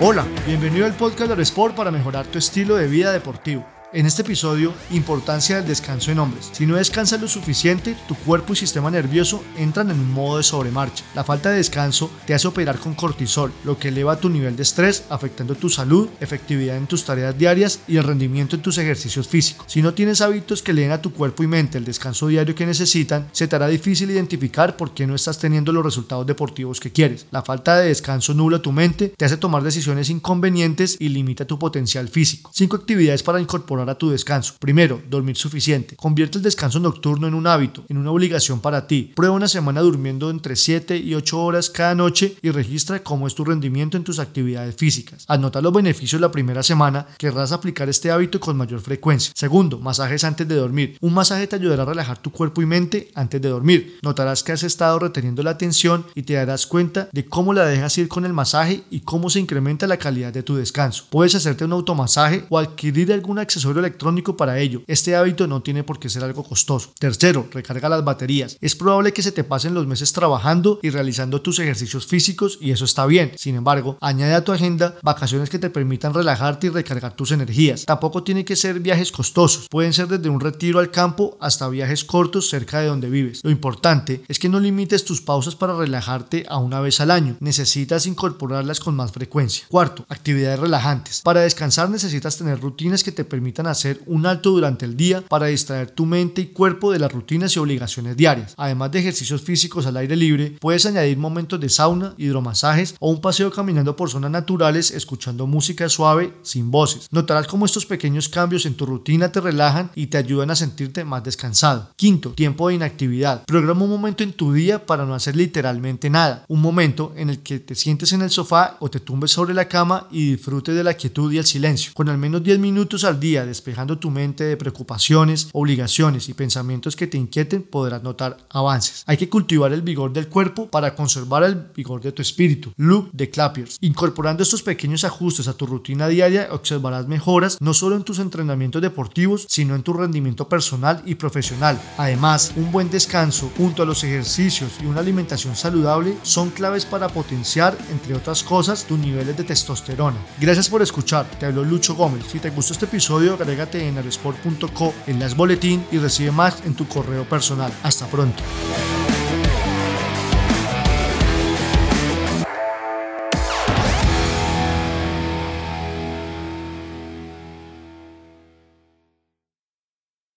Hola, bienvenido al podcast de Sport para mejorar tu estilo de vida deportivo. En este episodio, importancia del descanso en hombres. Si no descansas lo suficiente, tu cuerpo y sistema nervioso entran en un modo de sobremarcha. La falta de descanso te hace operar con cortisol, lo que eleva tu nivel de estrés, afectando tu salud, efectividad en tus tareas diarias y el rendimiento en tus ejercicios físicos. Si no tienes hábitos que leen a tu cuerpo y mente el descanso diario que necesitan, se te hará difícil identificar por qué no estás teniendo los resultados deportivos que quieres. La falta de descanso nubla tu mente, te hace tomar decisiones inconvenientes y limita tu potencial físico. 5 actividades para incorporar a tu descanso. Primero, dormir suficiente. Convierte el descanso nocturno en un hábito, en una obligación para ti. Prueba una semana durmiendo entre 7 y 8 horas cada noche y registra cómo es tu rendimiento en tus actividades físicas. Anota los beneficios la primera semana, querrás aplicar este hábito con mayor frecuencia. Segundo, masajes antes de dormir. Un masaje te ayudará a relajar tu cuerpo y mente antes de dormir. Notarás que has estado reteniendo la atención y te darás cuenta de cómo la dejas ir con el masaje y cómo se incrementa la calidad de tu descanso. Puedes hacerte un automasaje o adquirir algún accesorio electrónico para ello. Este hábito no tiene por qué ser algo costoso. Tercero, recarga las baterías. Es probable que se te pasen los meses trabajando y realizando tus ejercicios físicos y eso está bien. Sin embargo, añade a tu agenda vacaciones que te permitan relajarte y recargar tus energías. Tampoco tiene que ser viajes costosos. Pueden ser desde un retiro al campo hasta viajes cortos cerca de donde vives. Lo importante es que no limites tus pausas para relajarte a una vez al año. Necesitas incorporarlas con más frecuencia. Cuarto, actividades relajantes. Para descansar necesitas tener rutinas que te permitan hacer un alto durante el día para distraer tu mente y cuerpo de las rutinas y obligaciones diarias. Además de ejercicios físicos al aire libre, puedes añadir momentos de sauna, hidromasajes o un paseo caminando por zonas naturales escuchando música suave sin voces. Notarás cómo estos pequeños cambios en tu rutina te relajan y te ayudan a sentirte más descansado. Quinto, tiempo de inactividad. Programa un momento en tu día para no hacer literalmente nada. Un momento en el que te sientes en el sofá o te tumbes sobre la cama y disfrutes de la quietud y el silencio. Con al menos 10 minutos al día despejando tu mente de preocupaciones, obligaciones y pensamientos que te inquieten, podrás notar avances. Hay que cultivar el vigor del cuerpo para conservar el vigor de tu espíritu. Luke de Clapiers. Incorporando estos pequeños ajustes a tu rutina diaria, observarás mejoras no solo en tus entrenamientos deportivos, sino en tu rendimiento personal y profesional. Además, un buen descanso junto a los ejercicios y una alimentación saludable son claves para potenciar, entre otras cosas, tus niveles de testosterona. Gracias por escuchar. Te habló Lucho Gómez. Si te gustó este episodio, agrégate en aresport.co en las boletín y recibe más en tu correo personal. Hasta pronto.